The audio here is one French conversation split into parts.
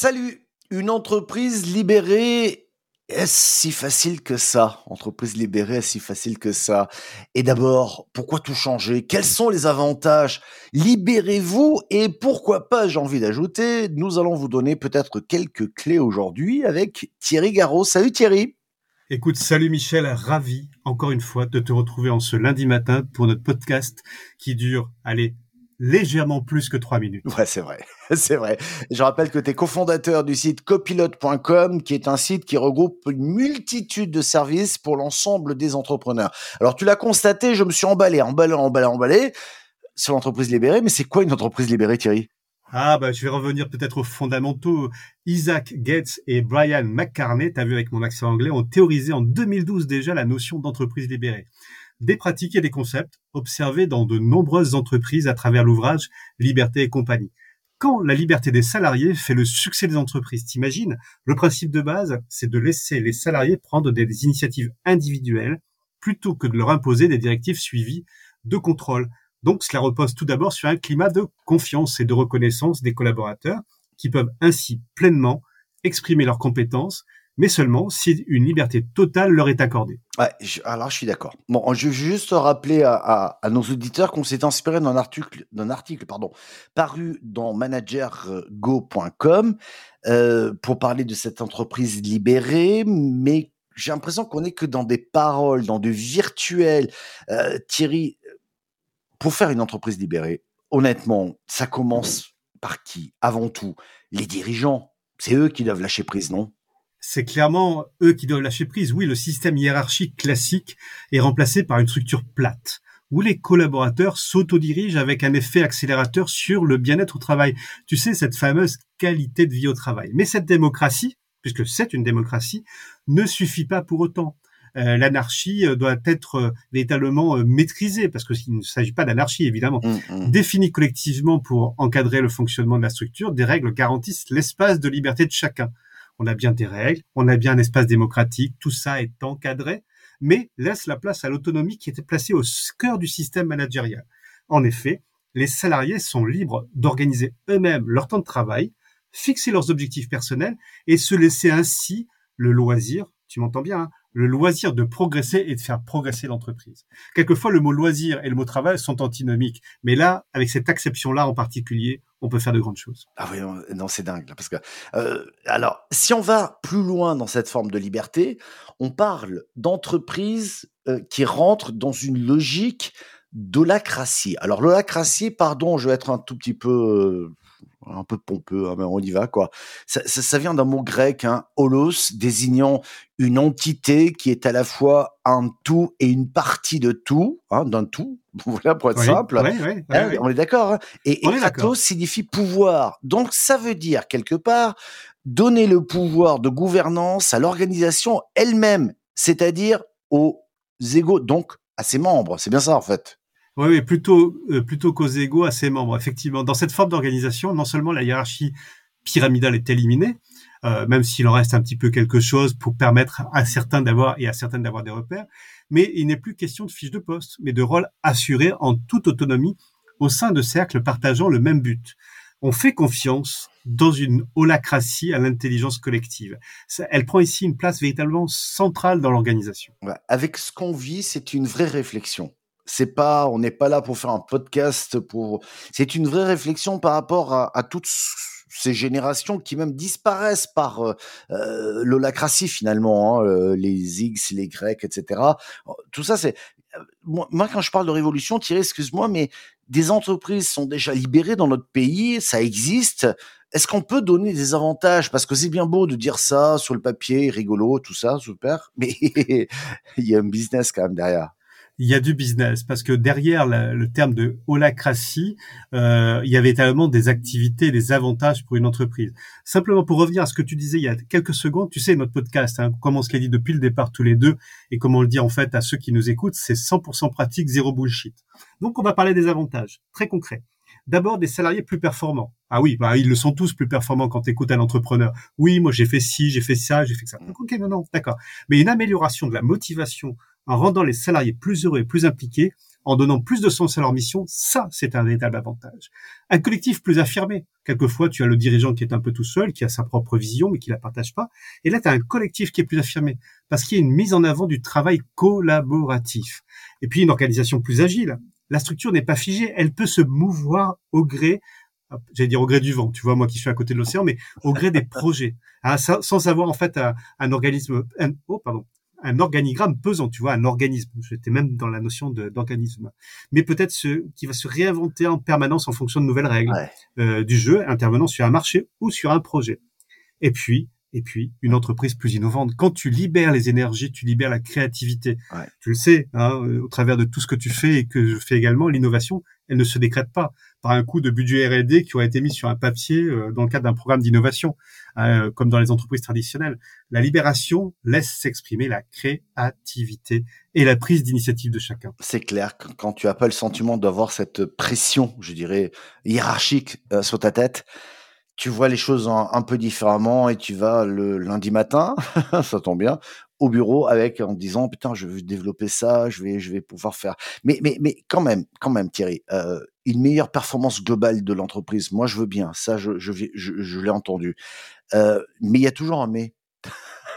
Salut. Une entreprise libérée, est-ce si facile que ça? Entreprise libérée, est-ce si facile que ça? Et d'abord, pourquoi tout changer? Quels sont les avantages? Libérez-vous et pourquoi pas, j'ai envie d'ajouter, nous allons vous donner peut-être quelques clés aujourd'hui avec Thierry Garot. Salut Thierry. Écoute, salut Michel, ravi encore une fois de te retrouver en ce lundi matin pour notre podcast qui dure, allez, légèrement plus que trois minutes. Ouais, c'est vrai. C'est vrai. Je rappelle que tu es cofondateur du site copilote.com, qui est un site qui regroupe une multitude de services pour l'ensemble des entrepreneurs. Alors, tu l'as constaté, je me suis emballé, emballé, emballé, emballé sur l'entreprise libérée. Mais c'est quoi une entreprise libérée, Thierry? Ah bah je vais revenir peut-être aux fondamentaux. Isaac Gates et Brian McCarney, t'as vu avec mon accent anglais, ont théorisé en 2012 déjà la notion d'entreprise libérée des pratiques et des concepts observés dans de nombreuses entreprises à travers l'ouvrage Liberté et compagnie. Quand la liberté des salariés fait le succès des entreprises, t'imagines? Le principe de base, c'est de laisser les salariés prendre des initiatives individuelles plutôt que de leur imposer des directives suivies de contrôle. Donc cela repose tout d'abord sur un climat de confiance et de reconnaissance des collaborateurs qui peuvent ainsi pleinement exprimer leurs compétences mais seulement si une liberté totale leur est accordée. Alors je suis d'accord. Bon, je veux juste rappeler à, nos auditeurs qu'on s'est inspiré d'un article, d'un article pardon, paru dans managergo.com euh, pour parler de cette entreprise libérée, mais j'ai l'impression qu'on n'est que dans des paroles, dans du virtuel. Euh, Thierry, pour faire une entreprise libérée, honnêtement, ça commence par qui? Avant tout, les dirigeants. C'est eux qui doivent lâcher prise, non? C'est clairement eux qui doivent lâcher prise. Oui, le système hiérarchique classique est remplacé par une structure plate où les collaborateurs s'autodirigent avec un effet accélérateur sur le bien-être au travail. Tu sais, cette fameuse qualité de vie au travail. Mais cette démocratie, puisque c'est une démocratie, ne suffit pas pour autant. Euh, l'anarchie euh, doit être euh, véritablement maîtrisée, parce qu'il ne s'agit pas d'anarchie, évidemment. Mmh, mmh. Définie collectivement pour encadrer le fonctionnement de la structure, des règles garantissent l'espace de liberté de chacun on a bien des règles, on a bien un espace démocratique, tout ça est encadré, mais laisse la place à l'autonomie qui était placée au cœur du système managérial. En effet, les salariés sont libres d'organiser eux-mêmes leur temps de travail, fixer leurs objectifs personnels et se laisser ainsi le loisir, tu m'entends bien, hein, le loisir de progresser et de faire progresser l'entreprise. Quelquefois, le mot loisir et le mot travail sont antinomiques, mais là, avec cette acception-là en particulier, on peut faire de grandes choses. Ah oui, non, c'est dingue. parce que, euh, alors, si on va plus loin dans cette forme de liberté, on parle d'entreprises euh, qui rentrent dans une logique d'holacratie. Alors, l'holacratie, pardon, je vais être un tout petit peu euh, un peu pompeux, hein, mais on y va quoi. Ça, ça, vient d'un mot grec, hein, holos, désignant une entité qui est à la fois un tout et une partie de tout, hein, d'un tout. Voilà pour être simple. Hein, on est d'accord. Hein. Et, et signifie pouvoir. Donc ça veut dire quelque part donner le pouvoir de gouvernance à l'organisation elle-même, c'est-à-dire aux égaux, donc à ses membres. C'est bien ça en fait. Oui, plutôt euh, plutôt qu'aux égaux à ses membres. Effectivement, dans cette forme d'organisation, non seulement la hiérarchie pyramidale est éliminée, euh, même s'il en reste un petit peu quelque chose pour permettre à certains d'avoir et à certaines d'avoir des repères, mais il n'est plus question de fiche de poste, mais de rôle assuré en toute autonomie au sein de cercles partageant le même but. On fait confiance dans une holacratie à l'intelligence collective. Elle prend ici une place véritablement centrale dans l'organisation. Avec ce qu'on vit, c'est une vraie réflexion c'est pas, on n'est pas là pour faire un podcast pour. C'est une vraie réflexion par rapport à, toutes ces générations qui même disparaissent par euh, euh l'holacratie finalement, hein, euh, les X, les Grecs, etc. Tout ça, c'est euh, moi, quand je parle de révolution, Thierry, excuse-moi, mais des entreprises sont déjà libérées dans notre pays, ça existe. Est-ce qu'on peut donner des avantages? Parce que c'est bien beau de dire ça sur le papier, rigolo, tout ça, super, mais il y a un business quand même derrière il y a du business parce que derrière le terme de holacratie, euh, il y avait également des activités, des avantages pour une entreprise. Simplement pour revenir à ce que tu disais il y a quelques secondes, tu sais notre podcast, hein, comme on se l'a dit depuis le départ tous les deux et comme on le dit en fait à ceux qui nous écoutent, c'est 100% pratique, zéro bullshit. Donc on va parler des avantages très concrets. D'abord des salariés plus performants. Ah oui, bah, ils le sont tous plus performants quand tu écoutes un entrepreneur. Oui, moi j'ai fait ci, j'ai fait ça, j'ai fait ça. ok, non, non, d'accord. Mais une amélioration de la motivation en rendant les salariés plus heureux et plus impliqués en donnant plus de sens à leur mission, ça, c'est un véritable avantage. Un collectif plus affirmé. Quelquefois, tu as le dirigeant qui est un peu tout seul, qui a sa propre vision, mais qui la partage pas. Et là, tu as un collectif qui est plus affirmé, parce qu'il y a une mise en avant du travail collaboratif. Et puis, une organisation plus agile. La structure n'est pas figée, elle peut se mouvoir au gré j'allais dire au gré du vent, tu vois, moi qui suis à côté de l'océan, mais au gré des projets, hein, sans avoir en fait un, organisme, oh pardon, un organigramme pesant, tu vois, un organisme. J'étais même dans la notion d'organisme. Mais peut-être ce qui va se réinventer en permanence en fonction de nouvelles règles euh, du jeu, intervenant sur un marché ou sur un projet. Et puis, et puis une entreprise plus innovante. Quand tu libères les énergies, tu libères la créativité. Tu le sais, hein, au travers de tout ce que tu fais et que je fais également, l'innovation, elle ne se décrète pas par un coup de budget R&D qui aurait été mis sur un papier euh, dans le cadre d'un programme d'innovation, euh, comme dans les entreprises traditionnelles. La libération laisse s'exprimer la créativité et la prise d'initiative de chacun. C'est clair, quand tu as pas le sentiment d'avoir cette pression, je dirais, hiérarchique sur ta tête, tu vois les choses un, peu différemment et tu vas le lundi matin, ça tombe bien, au bureau avec en disant putain je veux développer ça, je vais je vais pouvoir faire. Mais mais mais quand même quand même Thierry, euh, une meilleure performance globale de l'entreprise. Moi je veux bien, ça je je, je, je l'ai entendu. Euh, mais il y a toujours un mais.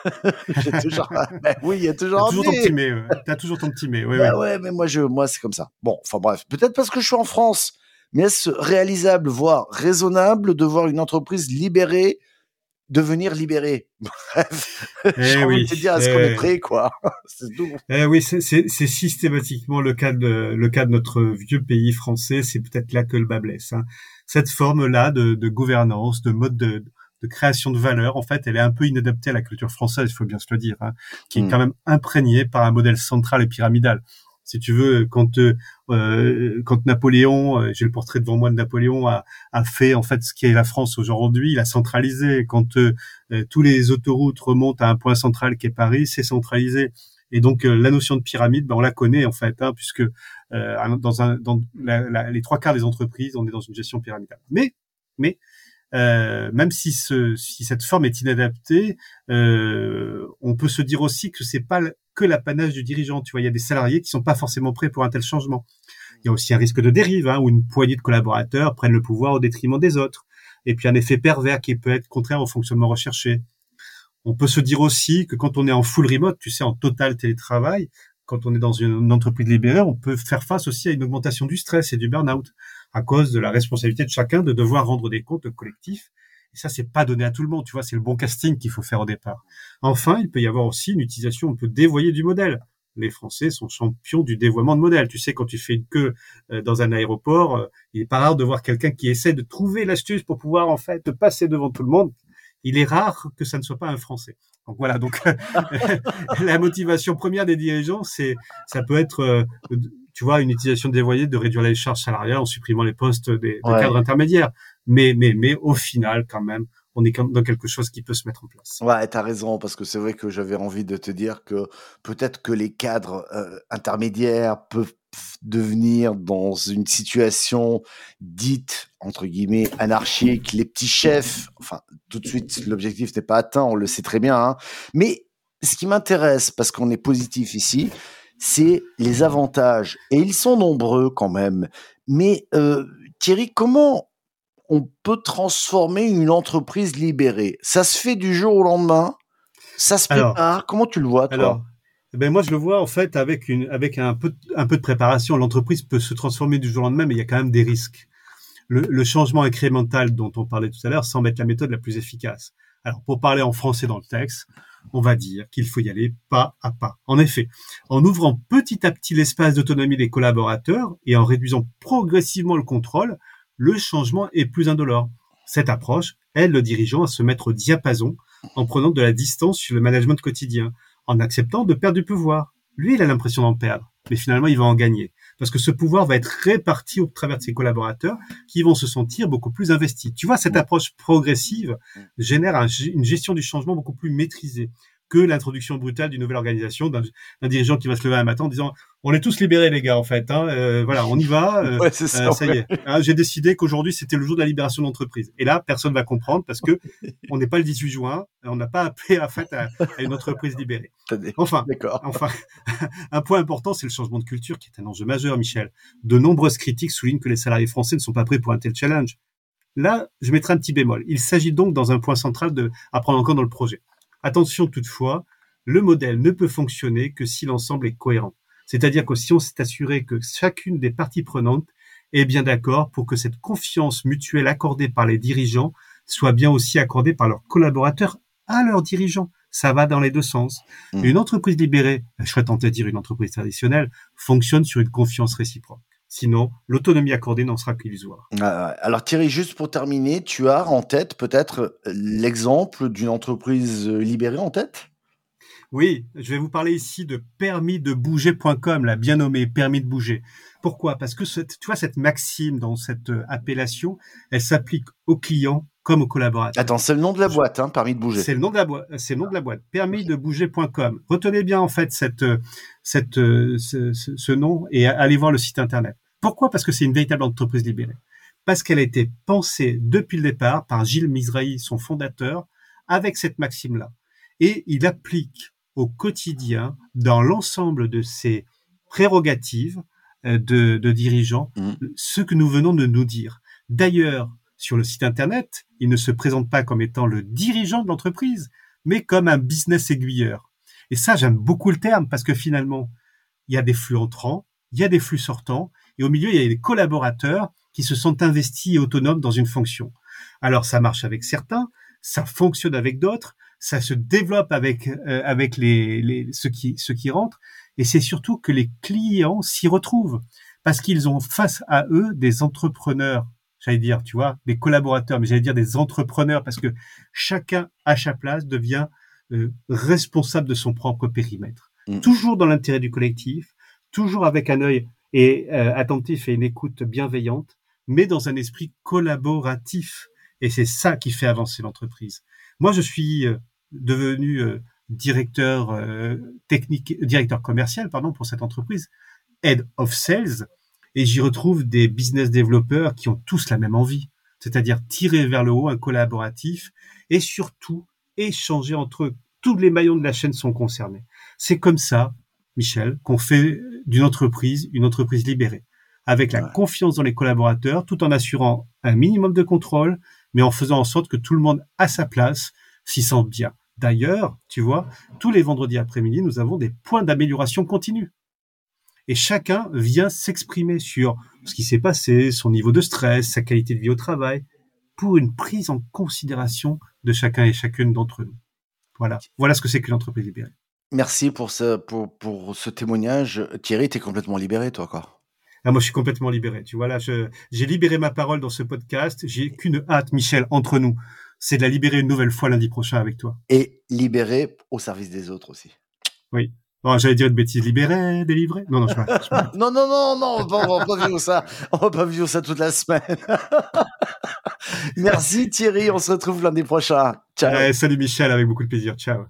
Toujours, ben oui, il y a toujours, as toujours ton petit mais. T'as toujours ton petit mais. Ouais, bah ouais, mais moi je, moi c'est comme ça. Bon, enfin bref, peut-être parce que je suis en France mais est-ce réalisable, voire raisonnable de voir une entreprise libérée devenir libérée? Bref, eh de te dire, est-ce qu'on est eh prêt, quoi? Eh oui, c'est systématiquement le cas de le cas de notre vieux pays français. C'est peut-être là que le bas blesse. Hein. Cette forme-là de, de, gouvernance, de mode de, de création de valeur, en fait, elle est un peu inadaptée à la culture française, il faut bien se le dire, hein, qui est hmm. quand même imprégnée par un modèle central et pyramidal si tu veux, quand euh, euh quand Napoléon, euh, j'ai le portrait devant moi de Napoléon, a, a fait en fait ce qui est la France aujourd'hui, il a centralisé. Quand euh, tous les autoroutes remontent à un point central qui est Paris, c'est centralisé. Et donc la notion de pyramide, ben, on la connaît en fait, hein, puisque dans, un, dans les trois quarts des entreprises, on est dans une gestion pyramidale. Mais, mais euh, même si, ce, si cette forme est inadaptée, euh, on peut se dire aussi que c'est pas que l'apanage du dirigeant. Tu vois, il y a des salariés qui sont pas forcément prêts pour un tel changement. Il y a aussi un risque de dérive, hein, où une poignée de collaborateurs prennent le pouvoir au détriment des autres. Et puis un effet pervers qui peut être contraire au fonctionnement recherché. On peut se dire aussi que quand on est en full remote, tu sais, en total télétravail, quand on est dans une entreprise libérée, on peut faire face aussi à une augmentation du stress et du burn-out à cause de la responsabilité de chacun de devoir rendre des comptes collectifs. Et ça, c'est pas donné à tout le monde. Tu vois, c'est le bon casting qu'il faut faire au départ. Enfin, il peut y avoir aussi une utilisation un peu dévoyée du modèle. Les Français sont champions du dévoiement de modèle. Tu sais, quand tu fais une queue euh, dans un aéroport, euh, il est pas rare de voir quelqu'un qui essaie de trouver l'astuce pour pouvoir en fait passer devant tout le monde. Il est rare que ça ne soit pas un Français. Donc voilà. Donc la motivation première des dirigeants, c'est ça peut être euh, tu vois, une utilisation dévoyée de réduire les charges salariales en supprimant les postes des, cadres intermédiaires. Mais, mais, mais au final, quand même, on est dans quelque chose qui peut se mettre en place. Ouais, t'as raison, parce que c'est vrai que j'avais envie de te dire que peut-être que les cadres euh, intermédiaires peuvent devenir dans une situation dite entre guillemets anarchique, les petits chefs. Enfin, tout de suite, l'objectif n'est pas atteint, on le sait très bien. Hein. Mais ce qui m'intéresse, parce qu'on est positif ici, c'est les avantages. Et ils sont nombreux quand même. Mais euh, Thierry, comment on peut transformer une entreprise libérée? Ça se fait du jour au lendemain? Ça se prépare? Comment tu le vois, toi? Alors, ben moi, je le vois en fait avec, une, avec un, peu, un peu de préparation. L'entreprise peut se transformer du jour au lendemain, mais il y a quand même des risques. Le, le changement incrémental dont on parlait tout à l'heure semble être la méthode la plus efficace. Alors, pour parler en français dans le texte, on va dire qu'il faut y aller pas à pas. En effet, en ouvrant petit à petit l'espace d'autonomie des collaborateurs et en réduisant progressivement le contrôle, le changement est plus indolore. Cette approche aide le dirigeant à se mettre au diapason en prenant de la distance sur le management quotidien, en acceptant de perdre du pouvoir. Lui, il a l'impression d'en perdre, mais finalement, il va en gagner parce que ce pouvoir va être réparti au travers de ses collaborateurs qui vont se sentir beaucoup plus investis. Tu vois, cette approche progressive génère une gestion du changement beaucoup plus maîtrisée. Que l'introduction brutale d'une nouvelle organisation, d'un dirigeant qui va se lever un matin en disant on est tous libérés les gars en fait, hein, euh, voilà on y va, euh, ouais, ça, euh, ça, y est, hein, j'ai décidé qu'aujourd'hui c'était le jour de la libération d'entreprise. Et là personne va comprendre parce que on n'est pas le 18 juin, on n'a pas appelé en fait à, à une entreprise libérée. Enfin, enfin, un point important c'est le changement de culture qui est un enjeu majeur, Michel. De nombreuses critiques soulignent que les salariés français ne sont pas prêts pour un tel challenge. Là, je mettrai un petit bémol. Il s'agit donc dans un point central de, à prendre en compte dans le projet. Attention toutefois, le modèle ne peut fonctionner que si l'ensemble est cohérent. C'est-à-dire que si on s'est assuré que chacune des parties prenantes est bien d'accord pour que cette confiance mutuelle accordée par les dirigeants soit bien aussi accordée par leurs collaborateurs à leurs dirigeants. Ça va dans les deux sens. Mmh. Une entreprise libérée, je serais tenté de dire une entreprise traditionnelle, fonctionne sur une confiance réciproque. Sinon, l'autonomie accordée n'en sera qu'illusoire. Ah alors Thierry, juste pour terminer, tu as en tête peut-être l'exemple d'une entreprise libérée en tête? Oui, je vais vous parler ici de permisdebouger.com, la bien nommée permis de bouger. Pourquoi? Parce que tu vois cette maxime dans cette euh, appellation, elle s'applique aux clients comme aux collaborateurs. Attends, c'est le nom de la boîte, hein, permis de bouger. C'est le nom de la boîte. C'est le nom de la boîte. Permisdebouger.com. Retenez bien en fait cette, euh, cette, euh, ce, ce, nom et allez voir le site internet. Pourquoi? Parce que c'est une véritable entreprise libérée. Parce qu'elle a été pensée depuis le départ par Gilles Mizrahi, son fondateur, avec cette maxime-là. Et il applique au quotidien, dans l'ensemble de ses prérogatives euh, de, de dirigeants, mmh. ce que nous venons de nous dire. D'ailleurs, sur le site Internet, il ne se présente pas comme étant le dirigeant de l'entreprise, mais comme un business aiguilleur. Et ça, j'aime beaucoup le terme parce que finalement, il y a des flux entrants, il y a des flux sortants, et au milieu, il y a des collaborateurs qui se sont investis et autonomes dans une fonction. Alors, ça marche avec certains, ça fonctionne avec d'autres, ça se développe avec euh, avec les, les ceux qui ceux qui rentrent, et c'est surtout que les clients s'y retrouvent parce qu'ils ont face à eux des entrepreneurs j'allais dire, tu vois, des collaborateurs, mais j'allais dire des entrepreneurs, parce que chacun à sa place devient euh, responsable de son propre périmètre. Mmh. Toujours dans l'intérêt du collectif, toujours avec un œil et euh, attentif et une écoute bienveillante, mais dans un esprit collaboratif. Et c'est ça qui fait avancer l'entreprise. Moi, je suis euh, devenu euh, directeur technique, directeur commercial, pardon, pour cette entreprise, head of sales, et j'y retrouve des business développeurs qui ont tous la même envie, c'est-à-dire tirer vers le haut un collaboratif et surtout échanger entre eux. Tous les maillons de la chaîne sont concernés. C'est comme ça Michel, qu'on fait d'une entreprise une entreprise libérée, avec la confiance dans les collaborateurs, tout en assurant un minimum de contrôle, mais en faisant en sorte que tout le monde à sa place s'y sente bien. D'ailleurs, tu vois, tous les vendredis après-midi, nous avons des points d'amélioration continue. Et chacun vient s'exprimer sur ce qui s'est passé, son niveau de stress, sa qualité de vie au travail, pour une prise en considération de chacun et chacune d'entre nous. Voilà. Voilà ce que c'est qu'une entreprise libérée. Merci pour ce, pour, pour ce témoignage. Thierry, tu es complètement libéré, toi, quoi. Ah, moi, je suis complètement libéré. Tu vois, là, j'ai libéré ma parole dans ce podcast. J'ai qu'une hâte, Michel, entre nous. C'est de la libérer une nouvelle fois lundi prochain avec toi. Et libérer au service des autres aussi. Oui. Bon, j'allais dire une bêtise, libérer, délivrer. Non, non, je, je... non, non, non, non, on va, pas vivre ça. On va pas vivre ça toute la semaine. Merci Thierry, on se retrouve lundi prochain. Ciao. salut Michel, avec beaucoup de plaisir. Ciao.